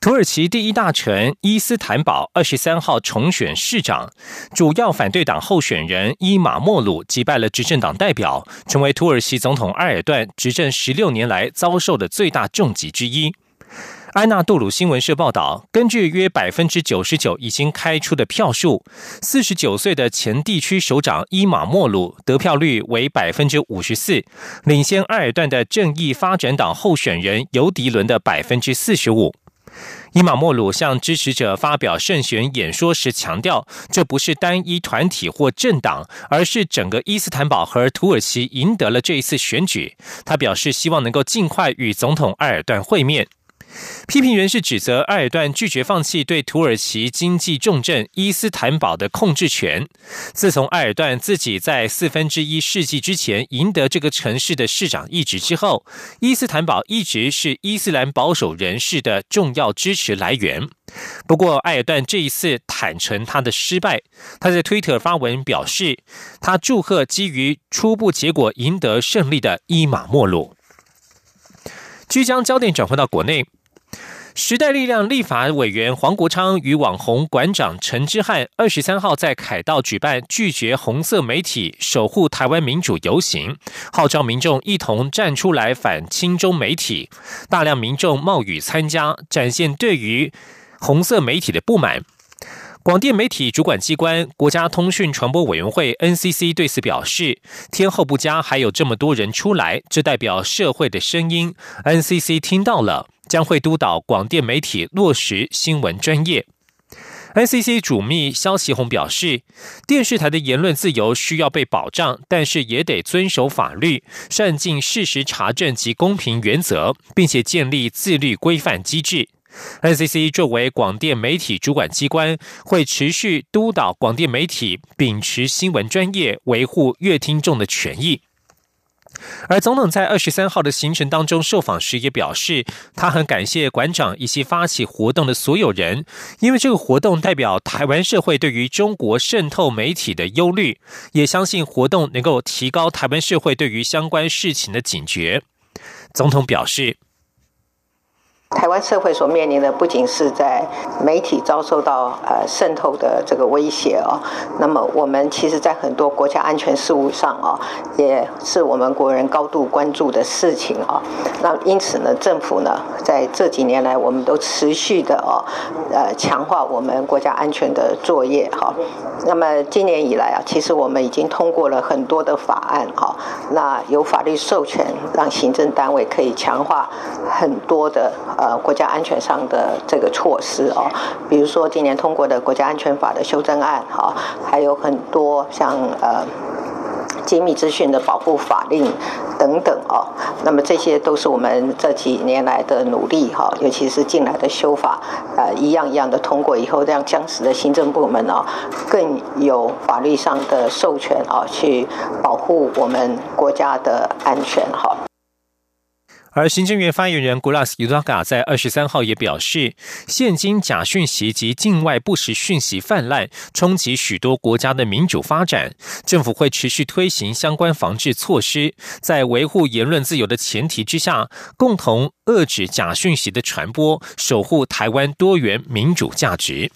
土耳其第一大臣伊斯坦堡二十三号重选市长，主要反对党候选人伊马莫鲁击败了执政党代表，成为土耳其总统埃尔段执政十六年来遭受的最大重击之一。安纳杜鲁新闻社报道，根据约百分之九十九已经开出的票数，四十九岁的前地区首长伊马莫鲁得票率为百分之五十四，领先埃尔段的正义发展党候选人尤迪伦的百分之四十五。伊玛莫鲁向支持者发表胜选演说时强调，这不是单一团体或政党，而是整个伊斯坦堡和土耳其赢得了这一次选举。他表示希望能够尽快与总统埃尔段会面。批评人士指责埃尔段拒绝放弃对土耳其经济重镇伊斯坦堡的控制权。自从埃尔段自己在四分之一世纪之前赢得这个城市的市长一职之后，伊斯坦堡一直是伊斯兰保守人士的重要支持来源。不过，埃尔段这一次坦诚他的失败。他在推特发文表示，他祝贺基于初步结果赢得胜利的伊马莫鲁。即将焦点转回到国内。时代力量立法委员黄国昌与网红馆长陈之汉二十三号在凯道举办拒绝红色媒体守护台湾民主游行，号召民众一同站出来反亲中媒体。大量民众冒雨参加，展现对于红色媒体的不满。广电媒体主管机关国家通讯传播委员会 NCC 对此表示，天后不佳，还有这么多人出来，这代表社会的声音。NCC 听到了。将会督导广电媒体落实新闻专业。NCC 主秘肖其宏表示，电视台的言论自由需要被保障，但是也得遵守法律，善尽事实查证及公平原则，并且建立自律规范机制。NCC 作为广电媒体主管机关，会持续督导广电媒体秉持新闻专业，维护乐听众的权益。而总统在二十三号的行程当中受访时也表示，他很感谢馆长以及发起活动的所有人，因为这个活动代表台湾社会对于中国渗透媒体的忧虑，也相信活动能够提高台湾社会对于相关事情的警觉。总统表示。台湾社会所面临的不仅是在媒体遭受到呃渗透的这个威胁哦，那么我们其实在很多国家安全事务上哦，也是我们国人高度关注的事情哦。那因此呢，政府呢在这几年来，我们都持续的哦，呃强化我们国家安全的作业哈。那么今年以来啊，其实我们已经通过了很多的法案哈，那有法律授权让行政单位可以强化很多的。呃，国家安全上的这个措施哦，比如说今年通过的国家安全法的修正案哈，还有很多像呃机密资讯的保护法令等等哦。那么这些都是我们这几年来的努力哈，尤其是近来的修法，呃，一样一样的通过以后，让僵实的行政部门哦，更有法律上的授权啊，去保护我们国家的安全哈。而行政院发言人古拉斯尤达嘎在二十三号也表示，现今假讯息及境外不实讯息泛滥，冲击许多国家的民主发展。政府会持续推行相关防治措施，在维护言论自由的前提之下，共同遏制假讯息的传播，守护台湾多元民主价值。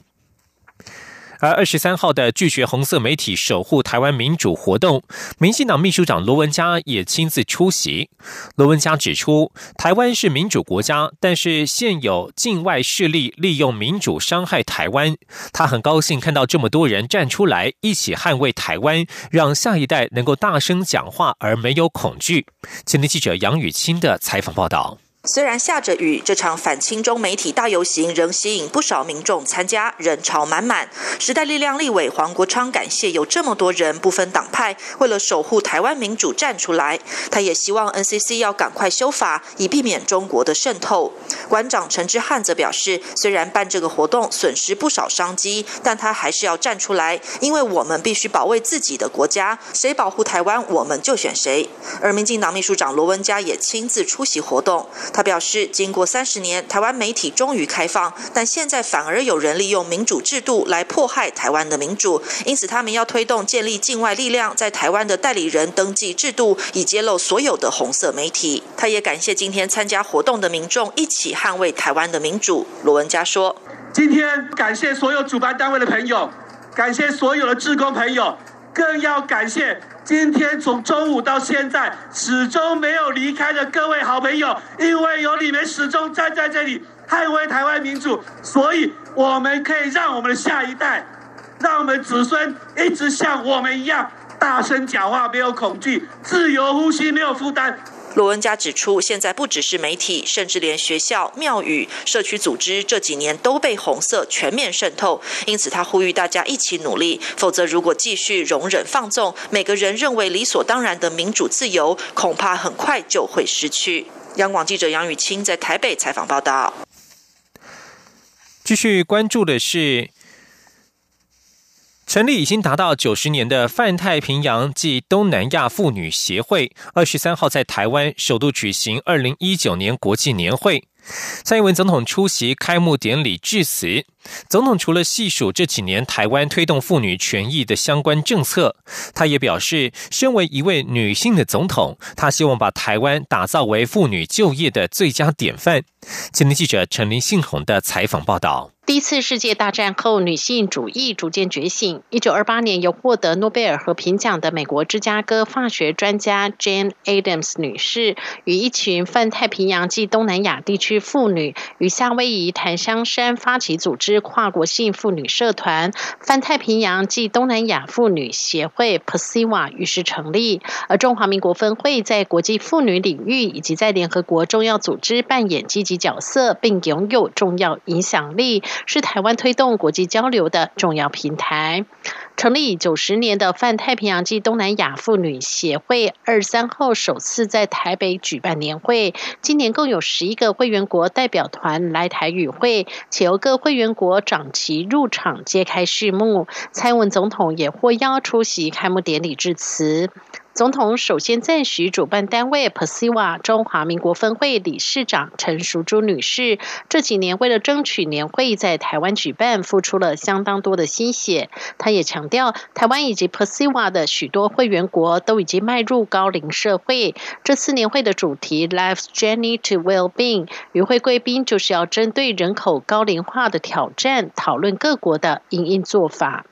而二十三号的拒绝红色媒体守护台湾民主活动，民进党秘书长罗文嘉也亲自出席。罗文嘉指出，台湾是民主国家，但是现有境外势力利用民主伤害台湾。他很高兴看到这么多人站出来，一起捍卫台湾，让下一代能够大声讲话而没有恐惧。前天记者杨雨清的采访报道。虽然下着雨，这场反清中媒体大游行仍吸引不少民众参加，人潮满满。时代力量立委黄国昌感谢有这么多人不分党派，为了守护台湾民主站出来。他也希望 NCC 要赶快修法，以避免中国的渗透。馆长陈之汉则表示，虽然办这个活动损失不少商机，但他还是要站出来，因为我们必须保卫自己的国家，谁保护台湾，我们就选谁。而民进党秘书长罗文嘉也亲自出席活动。他表示，经过三十年，台湾媒体终于开放，但现在反而有人利用民主制度来迫害台湾的民主，因此他们要推动建立境外力量在台湾的代理人登记制度，以揭露所有的红色媒体。他也感谢今天参加活动的民众，一起捍卫台湾的民主。罗文佳说：“今天感谢所有主办单位的朋友，感谢所有的志工朋友，更要感谢。”今天从中午到现在，始终没有离开的各位好朋友，因为有你们始终站在这里捍卫台湾民主，所以我们可以让我们的下一代，让我们子孙一直像我们一样大声讲话，没有恐惧，自由呼吸，没有负担。罗文佳指出，现在不只是媒体，甚至连学校、庙宇、社区组织这几年都被红色全面渗透。因此，他呼吁大家一起努力，否则如果继续容忍放纵，每个人认为理所当然的民主自由，恐怕很快就会失去。央广记者杨雨清在台北采访报道。继续关注的是。成立已经达到九十年的泛太平洋暨东南亚妇女协会，二十三号在台湾首度举行二零一九年国际年会。蔡英文总统出席开幕典礼致辞。总统除了细数这几年台湾推动妇女权益的相关政策，他也表示，身为一位女性的总统，他希望把台湾打造为妇女就业的最佳典范。今天记者陈林信宏的采访报道。第一次世界大战后，女性主义逐渐觉醒。一九二八年，由获得诺贝尔和平奖的美国芝加哥化学专家 Jane Adams 女士，与一群泛太平洋及东南亚地区妇女与夏威夷檀香山发起组织跨国性妇女社团——泛太平洋及东南亚妇女协会 （PASIWA） 于是成立。而中华民国分会在国际妇女领域以及在联合国重要组织扮演积极角色，并拥有重要影响力。是台湾推动国际交流的重要平台。成立九十年的泛太平洋暨东南亚妇女协会，二三号首次在台北举办年会。今年共有十一个会员国代表团来台与会，且由各会员国长旗入场揭开序幕。蔡文总统也获邀出席开幕典礼致辞。总统首先赞许主办单位 PASIWA 中华民国分会理事长陈淑珠女士，这几年为了争取年会在台湾举办，付出了相当多的心血。他也强调，台湾以及 PASIWA 的许多会员国都已经迈入高龄社会。这次年会的主题 Life's Journey to Well-being，与会贵宾就是要针对人口高龄化的挑战，讨论各国的应应做法。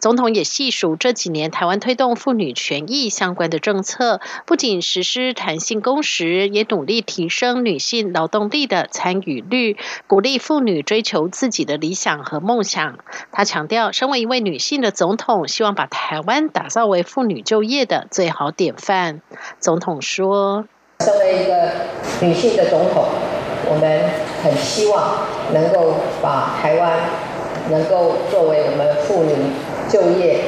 总统也细数这几年台湾推动妇女权益相关的政策，不仅实施弹性工时，也努力提升女性劳动力的参与率，鼓励妇女追求自己的理想和梦想。他强调，身为一位女性的总统，希望把台湾打造为妇女就业的最好典范。总统说：“身为一个女性的总统，我们很希望能够把台湾能够作为我们妇女。”就业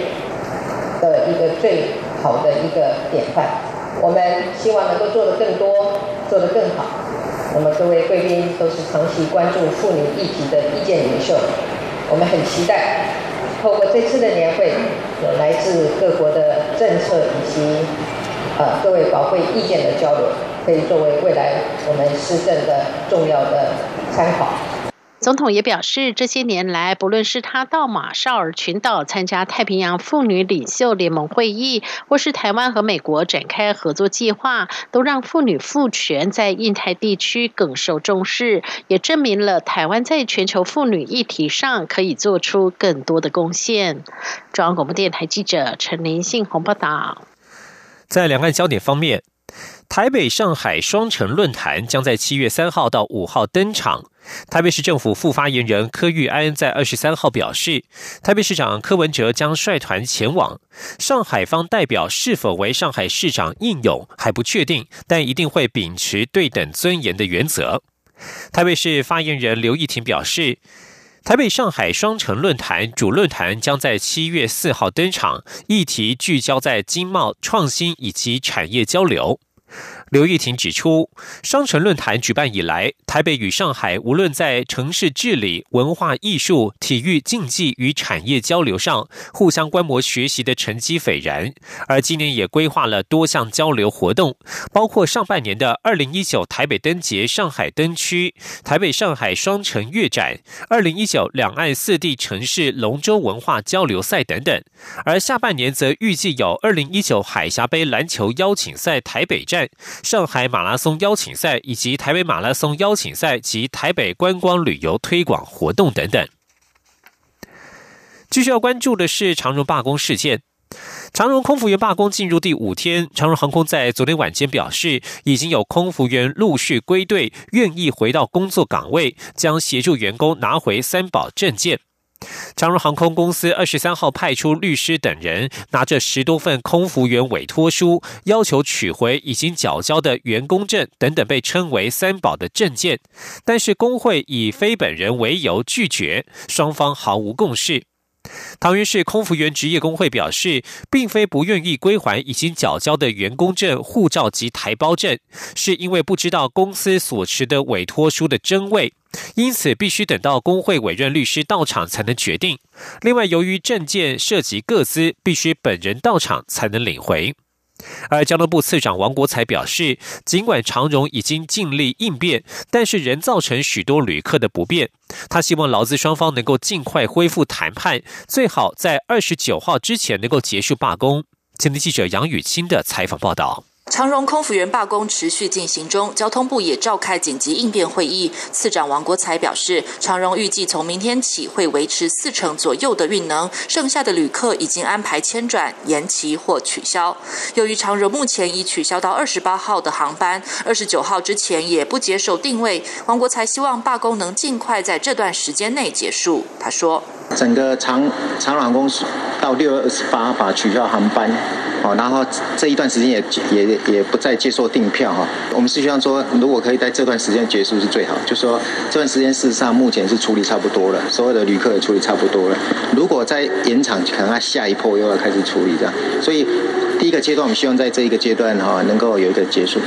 的一个最好的一个典范，我们希望能够做得更多，做得更好。那么各位贵宾都是长期关注妇女议题的意见领袖，我们很期待透过这次的年会，有来自各国的政策以及呃各位宝贵意见的交流，可以作为未来我们施政的重要的参考。总统也表示，这些年来，不论是他到马绍尔群岛参加太平洋妇女领袖联盟会议，或是台湾和美国展开合作计划，都让妇女赋权在印太地区更受重视，也证明了台湾在全球妇女议题上可以做出更多的贡献。中央广播电台记者陈林信宏报道。在两岸焦点方面。台北上海双城论坛将在七月三号到五号登场。台北市政府副发言人柯玉安在二十三号表示，台北市长柯文哲将率团前往。上海方代表是否为上海市长应勇还不确定，但一定会秉持对等尊严的原则。台北市发言人刘义婷表示。台北上海双城论坛主论坛将在七月四号登场，议题聚焦在经贸创新以及产业交流。刘玉婷指出，双城论坛举办以来，台北与上海无论在城市治理、文化艺术、体育竞技与产业交流上，互相观摩学习的成绩斐然。而今年也规划了多项交流活动，包括上半年的二零一九台北灯节上海灯区、台北上海双城乐展、二零一九两岸四地城市龙舟文化交流赛等等。而下半年则预计有二零一九海峡杯篮球邀请赛台北站。上海马拉松邀请赛以及台北马拉松邀请赛及台北观光旅游推广活动等等。继续要关注的是长荣罢工事件。长荣空服员罢工进入第五天，长荣航空在昨天晚间表示，已经有空服员陆续归队，愿意回到工作岗位，将协助员工拿回三保证件。长荣航空公司二十三号派出律师等人，拿着十多份空服员委托书，要求取回已经缴交的员工证等等被称为“三保”的证件，但是工会以非本人为由拒绝，双方毫无共识。桃园市空服员职业工会表示，并非不愿意归还已经缴交的员工证、护照及台胞证，是因为不知道公司所持的委托书的真伪，因此必须等到工会委任律师到场才能决定。另外，由于证件涉及各资，必须本人到场才能领回。而交通部次长王国才表示，尽管长荣已经尽力应变，但是仍造成许多旅客的不便。他希望劳资双方能够尽快恢复谈判，最好在二十九号之前能够结束罢工。前天记者杨雨清的采访报道。长荣空服员罢工持续进行中，交通部也召开紧急应变会议。次长王国才表示，长荣预计从明天起会维持四成左右的运能，剩下的旅客已经安排迁转、延期或取消。由于长荣目前已取消到二十八号的航班，二十九号之前也不接受定位。王国才希望罢工能尽快在这段时间内结束。他说。整个长长航公司到六月二十八把取消航班，哦，然后这一段时间也也也不再接受订票哈。我们是希望说，如果可以在这段时间结束是最好。就说这段时间事实上目前是处理差不多了，所有的旅客也处理差不多了。如果再延长，可能他下一波又要开始处理这样。所以第一个阶段，我们希望在这一个阶段哈，能够有一个结束。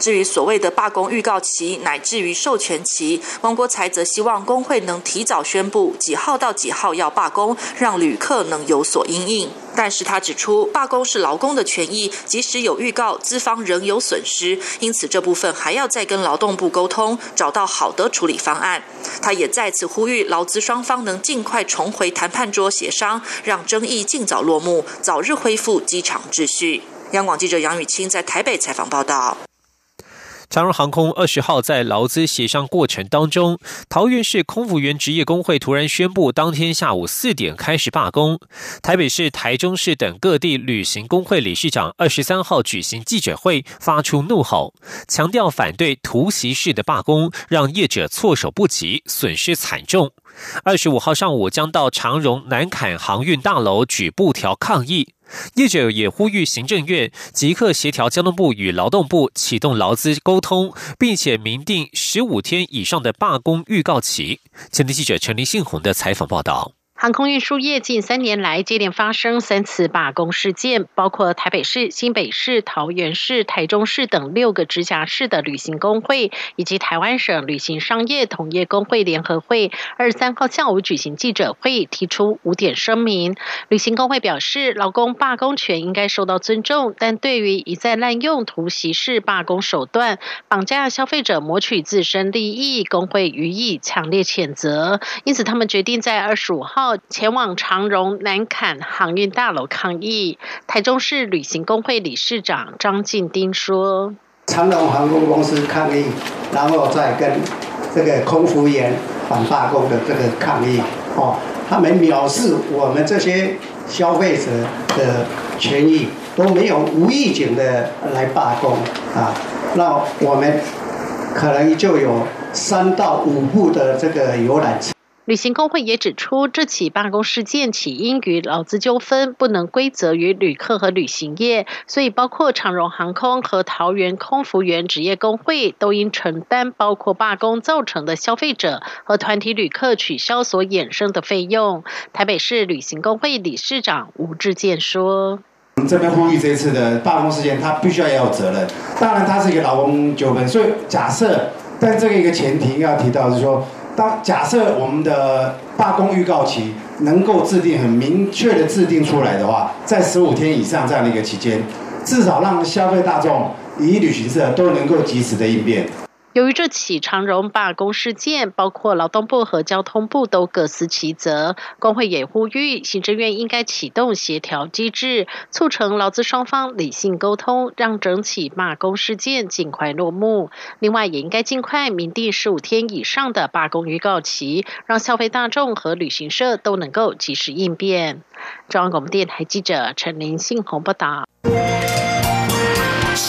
至于所谓的罢工预告期乃至于授权期，汪国才则希望工会能提早宣布几号到几号要罢工，让旅客能有所应应。但是他指出，罢工是劳工的权益，即使有预告，资方仍有损失，因此这部分还要再跟劳动部沟通，找到好的处理方案。他也再次呼吁劳资双方能尽快重回谈判桌协商，让争议尽早落幕，早日恢复机场秩序。央广记者杨雨清在台北采访报道。长荣航空二十号在劳资协商过程当中，桃园市空服员职业工会突然宣布，当天下午四点开始罢工。台北市、台中市等各地旅行工会理事长二十三号举行记者会，发出怒吼，强调反对突袭式的罢工，让业者措手不及，损失惨重。二十五号上午将到长荣南坎航运大楼举布条抗议。业者也呼吁行政院即刻协调交通部与劳动部启动劳资沟通，并且明定十五天以上的罢工预告期。前天记者陈林信宏的采访报道。航空运输业近三年来接连发生三次罢工事件，包括台北市、新北市、桃园市、台中市等六个直辖市的旅行工会，以及台湾省旅行商业同业工会联合会。二十三号下午举行记者会，提出五点声明。旅行工会表示，劳工罢工权应该受到尊重，但对于一再滥用突袭式罢工手段，绑架消费者谋取自身利益，工会予以强烈谴责。因此，他们决定在二十五号前往长荣南坎航运大楼抗议。台中市旅行工会理事长张进丁说：“长荣航空公司抗议，然后再跟这个空服员反罢工的这个抗议。哦，他们藐视我们这些消费者的权益，都没有无预警的来罢工啊，那我们可能就有三到五部的这个游览车。旅行工会也指出，这起罢工事件起因于劳资纠纷，不能归责于旅客和旅行业，所以包括长荣航空和桃园空服员职业工会都应承担包括罢工造成的消费者和团体旅客取消所衍生的费用。台北市旅行工会理事长吴志健说：“我们这边呼吁这一次的罢工事件，他必须要要有责任。当然，他是一个劳工纠纷，所以假设，但这个一个前提要提到是说。”当假设我们的罢工预告期能够制定很明确的制定出来的话，在十五天以上这样的一个期间，至少让消费大众以及旅行社都能够及时的应变。由于这起长荣罢工事件，包括劳动部和交通部都各司其责，工会也呼吁行政院应该启动协调机制，促成劳资双方理性沟通，让整起罢工事件尽快落幕。另外，也应该尽快明定十五天以上的罢工预告期，让消费大众和旅行社都能够及时应变。中央广播电台记者陈林信宏报道。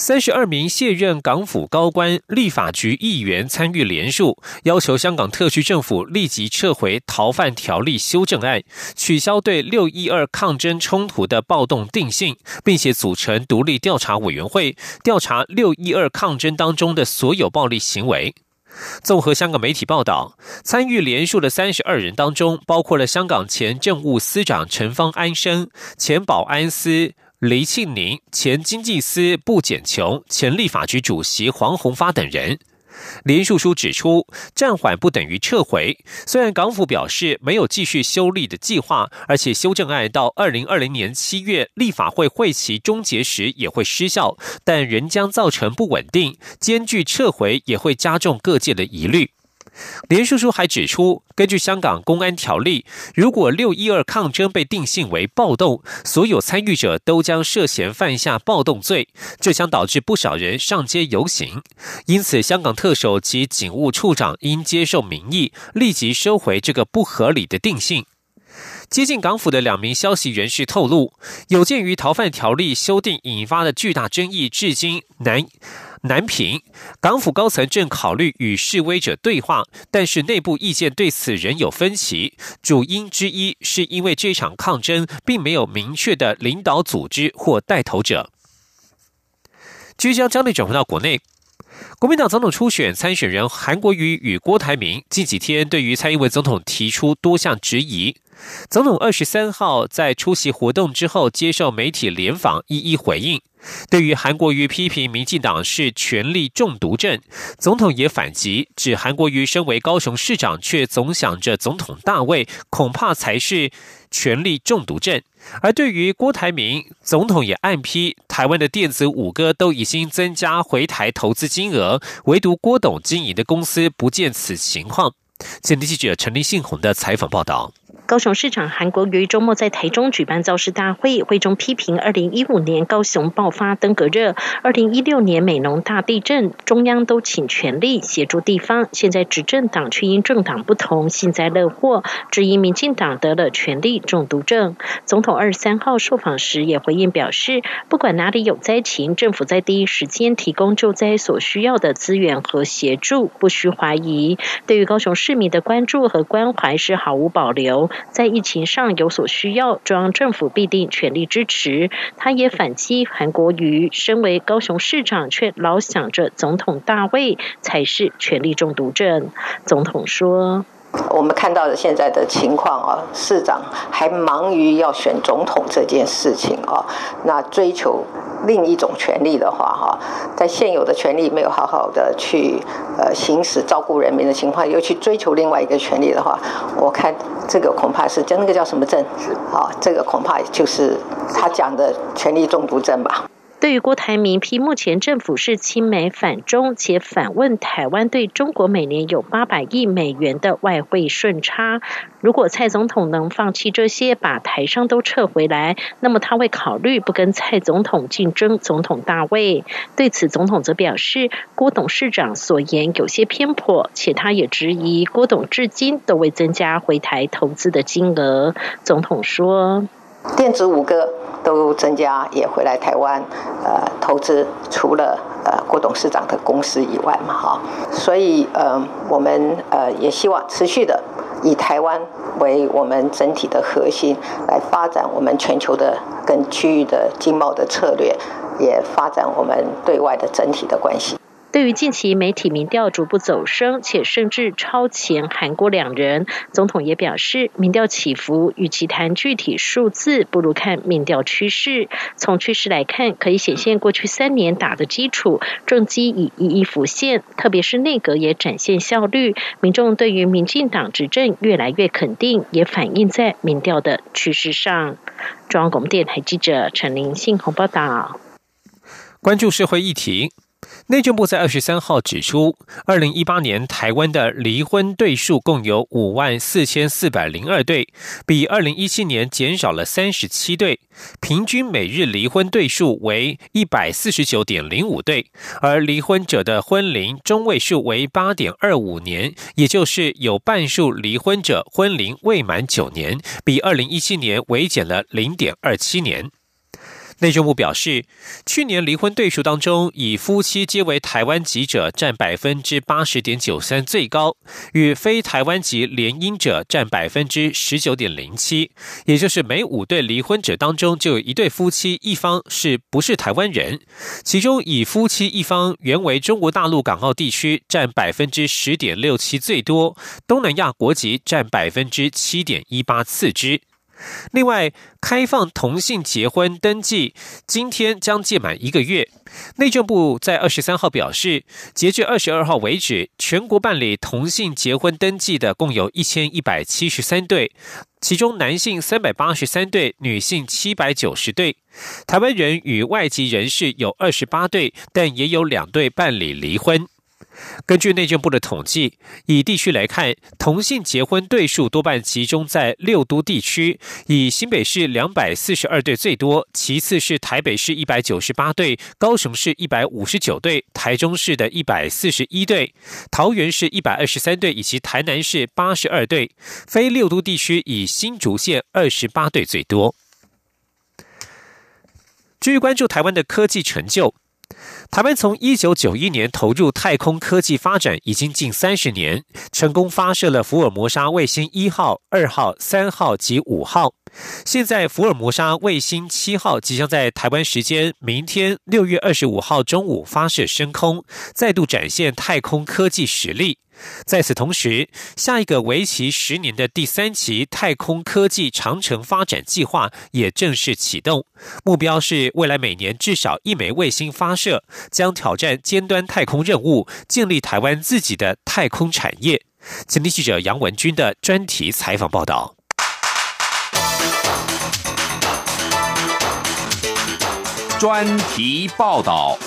三十二名卸任港府高官、立法局议员参与联署，要求香港特区政府立即撤回逃犯条例修正案，取消对六一二抗争冲突的暴动定性，并且组成独立调查委员会，调查六一二抗争当中的所有暴力行为。综合香港媒体报道，参与联署的三十二人当中，包括了香港前政务司长陈方安生、前保安司。黎庆宁、前经济司布简琼、前立法局主席黄宏发等人，联署书指出，暂缓不等于撤回。虽然港府表示没有继续修例的计划，而且修正案到二零二零年七月立法会会期终结时也会失效，但仍将造成不稳定，艰巨撤回也会加重各界的疑虑。连叔叔还指出，根据香港公安条例，如果六一二抗争被定性为暴动，所有参与者都将涉嫌犯下暴动罪，这将导致不少人上街游行。因此，香港特首及警务处长应接受民意，立即收回这个不合理的定性。接近港府的两名消息人士透露，有鉴于逃犯条例修订引发的巨大争议，至今难。南平港府高层正考虑与示威者对话，但是内部意见对此仍有分歧。主因之一是因为这场抗争并没有明确的领导组织或带头者。即将将力转回到国内，国民党总统初选参选人韩国瑜与郭台铭近几天对于蔡英文总统提出多项质疑。总统二十三号在出席活动之后接受媒体联访，一一回应。对于韩国瑜批评民进党是权力中毒症，总统也反击，指韩国瑜身为高雄市长，却总想着总统大位，恐怕才是权力中毒症。而对于郭台铭，总统也暗批台湾的电子五哥都已经增加回台投资金额，唯独郭董经营的公司不见此情况。前天记者陈立信宏的采访报道。高雄市长韩国瑜周末在台中举办造势大会，会中批评二零一五年高雄爆发登革热，二零一六年美浓大地震，中央都请全力协助地方，现在执政党却因政党不同幸灾乐祸，质疑民进党得了权力中毒症。总统二十三号受访时也回应表示，不管哪里有灾情，政府在第一时间提供救灾所需要的资源和协助，不需怀疑。对于高雄市民的关注和关怀是毫无保留。在疫情上有所需要，中央政府必定全力支持。他也反击韩国瑜，身为高雄市长却老想着总统大位，才是权力中毒症。总统说。我们看到的现在的情况啊，市长还忙于要选总统这件事情啊，那追求另一种权利的话哈，在现有的权利没有好好的去呃行使照顾人民的情况，又去追求另外一个权利的话，我看这个恐怕是叫那个叫什么症啊？这个恐怕就是他讲的权力中毒症吧。对于郭台铭批目前政府是亲美反中，且反问台湾对中国每年有八百亿美元的外汇顺差，如果蔡总统能放弃这些，把台商都撤回来，那么他会考虑不跟蔡总统竞争总统大位。对此，总统则表示，郭董事长所言有些偏颇，且他也质疑郭董至今都未增加回台投资的金额。总统说。电子五个都增加，也回来台湾，呃，投资除了呃郭董事长的公司以外嘛，哈，所以呃，我们呃也希望持续的以台湾为我们整体的核心，来发展我们全球的跟区域的经贸的策略，也发展我们对外的整体的关系。对于近期媒体民调逐步走升，且甚至超前韩国两人，总统也表示，民调起伏与其谈具体数字，不如看民调趋势。从趋势来看，可以显现过去三年打的基础政绩已一一浮现，特别是内阁也展现效率，民众对于民进党执政越来越肯定，也反映在民调的趋势上。中央广播电台记者陈林信鸿报道。关注社会议题。内政部在二十三号指出，二零一八年台湾的离婚对数共有五万四千四百零二对，比二零一七年减少了三十七对，平均每日离婚对数为一百四十九点零五对，而离婚者的婚龄中位数为八点二五年，也就是有半数离婚者婚龄未满九年，比二零一七年微减了零点二七年。内政部表示，去年离婚对数当中，以夫妻皆为台湾籍者占百分之八十点九三最高，与非台湾籍联姻者占百分之十九点零七，也就是每五对离婚者当中就有一对夫妻一方是不是台湾人，其中以夫妻一方原为中国大陆港澳地区占百分之十点六七最多，东南亚国籍占百分之七点一八次之。另外，开放同性结婚登记，今天将届满一个月。内政部在二十三号表示，截至二十二号为止，全国办理同性结婚登记的共有一千一百七十三对，其中男性三百八十三对，女性七百九十对。台湾人与外籍人士有二十八对，但也有两对办理离婚。根据内政部的统计，以地区来看，同性结婚对数多半集中在六都地区，以新北市两百四十二对最多，其次是台北市一百九十八对，高雄市一百五十九对，台中市的一百四十一对，桃园市一百二十三对，以及台南市八十二对。非六都地区以新竹县二十八对最多。至于关注台湾的科技成就。台湾从一九九一年投入太空科技发展，已经近三十年，成功发射了福尔摩沙卫星一号、二号、三号及五号。现在，福尔摩沙卫星七号即将在台湾时间明天六月二十五号中午发射升空，再度展现太空科技实力。在此同时，下一个为期十年的第三期太空科技长城发展计划也正式启动，目标是未来每年至少一枚卫星发射，将挑战尖端太空任务，建立台湾自己的太空产业。前听记者杨文军的专题采访报道。专题报道。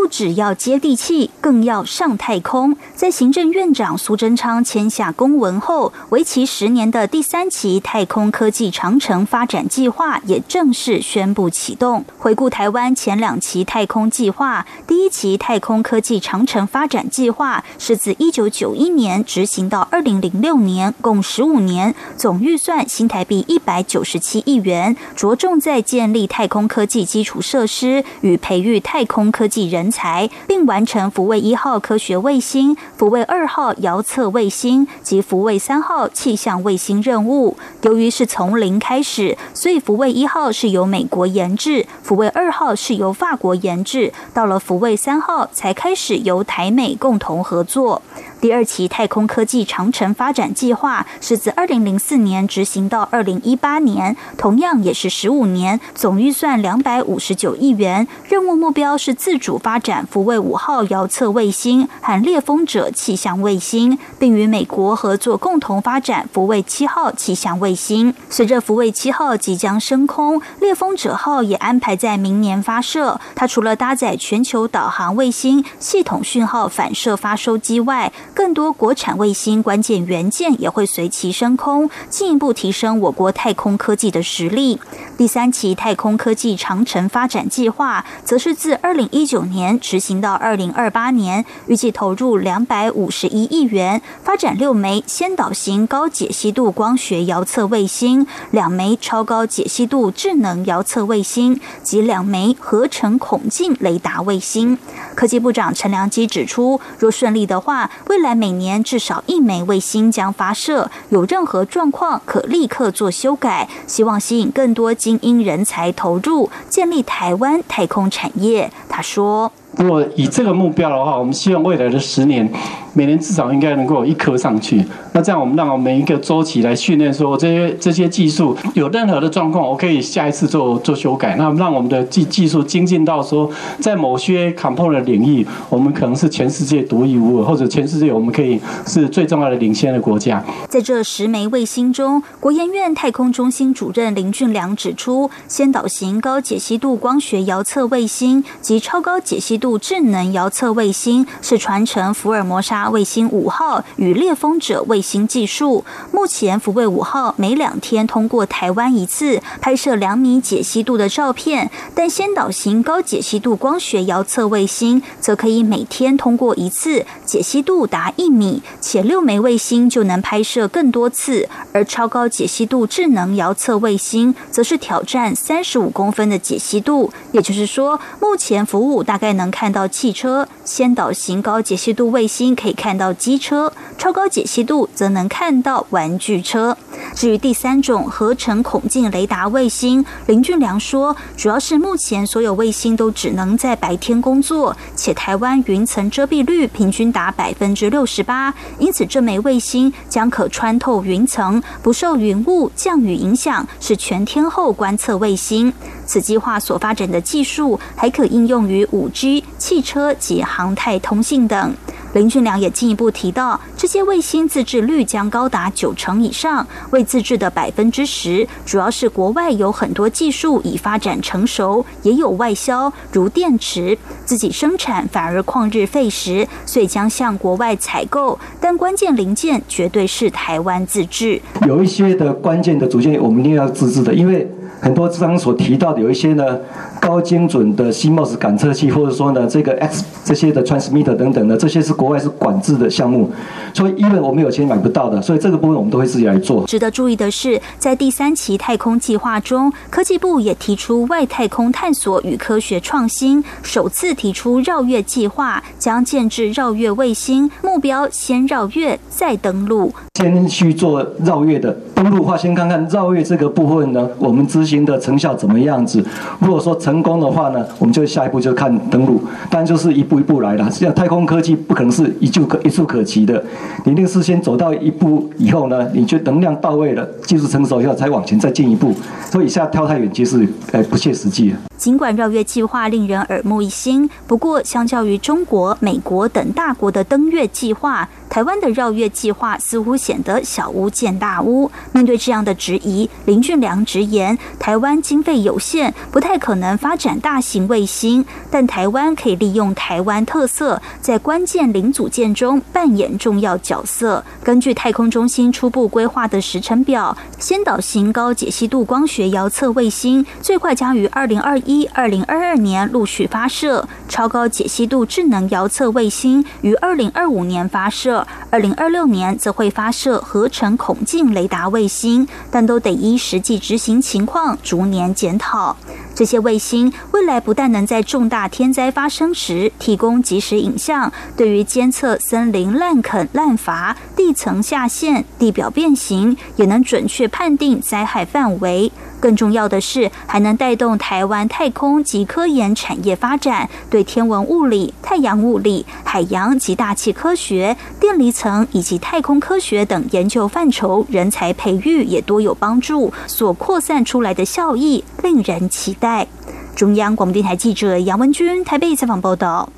不只要接地气，更要上太空。在行政院长苏贞昌签下公文后，为期十年的第三期太空科技长城发展计划也正式宣布启动。回顾台湾前两期太空计划，第一期太空科技长城发展计划是自一九九一年执行到二零零六年，共十五年，总预算新台币一百九十七亿元，着重在建立太空科技基础设施与培育太空科技人才。并完成福卫一号科学卫星、福卫二号遥测卫星及福卫三号气象卫星任务。由于是从零开始，所以福卫一号是由美国研制，福卫二号是由法国研制，到了福卫三号才开始由台美共同合作。第二期太空科技长城发展计划是自二零零四年执行到二零一八年，同样也是十五年，总预算两百五十九亿元。任务目标是自主发展福卫五号遥测卫星和猎风者气象卫星，并与美国合作共同发展福卫七号气象卫星。随着福卫七号即将升空，猎风者号也安排在明年发射。它除了搭载全球导航卫星系统讯号反射发收机外，更多国产卫星关键元件也会随其升空，进一步提升我国太空科技的实力。第三期太空科技长城发展计划，则是自二零一九年执行到二零二八年，预计投入两百五十一亿元，发展六枚先导型高解析度光学遥测卫星、两枚超高解析度智能遥测卫星及两枚合成孔径雷达卫星。科技部长陈良基指出，若顺利的话，未来每年至少一枚卫星将发射，有任何状况可立刻做修改，希望吸引更多精英人才投入，建立台湾太空产业。他说。如果以这个目标的话，我们希望未来的十年，每年至少应该能够有一颗上去。那这样，我们让每一个周期来训练，说这些这些技术有任何的状况，我可以下一次做做修改。那让我们的技技术精进到说，在某些 component 领域，我们可能是全世界独一无二，或者全世界我们可以是最重要的领先的国家。在这十枚卫星中，国研院太空中心主任林俊良指出，先导型高解析度光学遥测卫星及超高解析度智能遥测卫星是传承福尔摩沙卫星五号与猎风者卫星技术。目前福卫五号每两天通过台湾一次，拍摄两米解析度的照片，但先导型高解析度光学遥测卫星则可以每天通过一次，解析度达一米，且六枚卫星就能拍摄更多次。而超高解析度智能遥测卫星则是挑战三十五公分的解析度，也就是说，目前服务大概能。看到汽车，先导型高解析度卫星可以看到机车，超高解析度则能看到玩具车。至于第三种合成孔径雷达卫星，林俊良说，主要是目前所有卫星都只能在白天工作，且台湾云层遮蔽率平均达百分之六十八，因此这枚卫星将可穿透云层，不受云雾、降雨影响，是全天候观测卫星。此计划所发展的技术还可应用于五 G、汽车及航太通信等。林俊良也进一步提到，这些卫星自制率将高达九成以上，未自制的百分之十，主要是国外有很多技术已发展成熟，也有外销，如电池，自己生产反而旷日费时，所以将向国外采购，但关键零件绝对是台湾自制。有一些的关键的组件，我们一定要自制的，因为。很多刚刚所提到的有一些呢高精准的 CMOS 感测器，或者说呢这个 X 这些的 transmitter 等等的，这些是国外是管制的项目，所以因为我们有钱买不到的，所以这个部分我们都会自己来做。值得注意的是，在第三期太空计划中，科技部也提出外太空探索与科学创新，首次提出绕月计划，将建制绕月卫星，目标先绕月再登陆。先去做绕月的登陆话，先看看绕月这个部分呢，我们执行的成效怎么样子。如果说成成功的话呢，我们就下一步就看登陆，当然就是一步一步来了。实际上，太空科技不可能是一就可一触可及的，你一定是先走到一步以后呢，你就能量到位了，技术成熟以后才往前再进一步。所以，一下跳太远，其实呃不切实际。尽管绕月计划令人耳目一新，不过相较于中国、美国等大国的登月计划，台湾的绕月计划似乎显得小巫见大巫。面对这样的质疑，林俊良直言，台湾经费有限，不太可能发展大型卫星，但台湾可以利用台湾特色，在关键零组件中扮演重要角色。根据太空中心初步规划的时程表，先导型高解析度光学遥测卫星最快将于二零二一。二零二二年陆续发射超高解析度智能遥测卫星，于二零二五年发射，二零二六年则会发射合成孔径雷达卫星，但都得依实际执行情况逐年检讨。这些卫星未来不但能在重大天灾发生时提供即时影像，对于监测森林滥垦滥伐、地层下陷、地表变形，也能准确判定灾害范围。更重要的是，还能带动台湾太空及科研产业发展，对天文物理、太阳物理、海洋及大气科学、电离层以及太空科学等研究范畴人才培育也多有帮助。所扩散出来的效益令人期待。中央广播电台记者杨文君台北采访报道。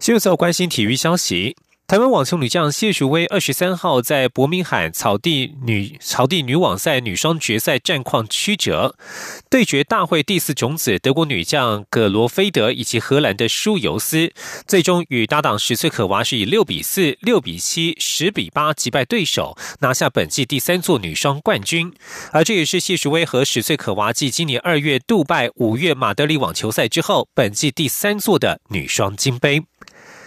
现在关心体育消息。台湾网球女将谢淑薇二十三号在伯明翰草地女草地女网赛女双决赛战况曲折，对决大会第四种子德国女将葛罗菲德以及荷兰的舒尤斯，最终与搭档史翠可娃是以六比四、六比七、十比八击败对手，拿下本季第三座女双冠军。而这也是谢淑薇和史翠可娃继今年二月杜拜、五月马德里网球赛之后，本季第三座的女双金杯。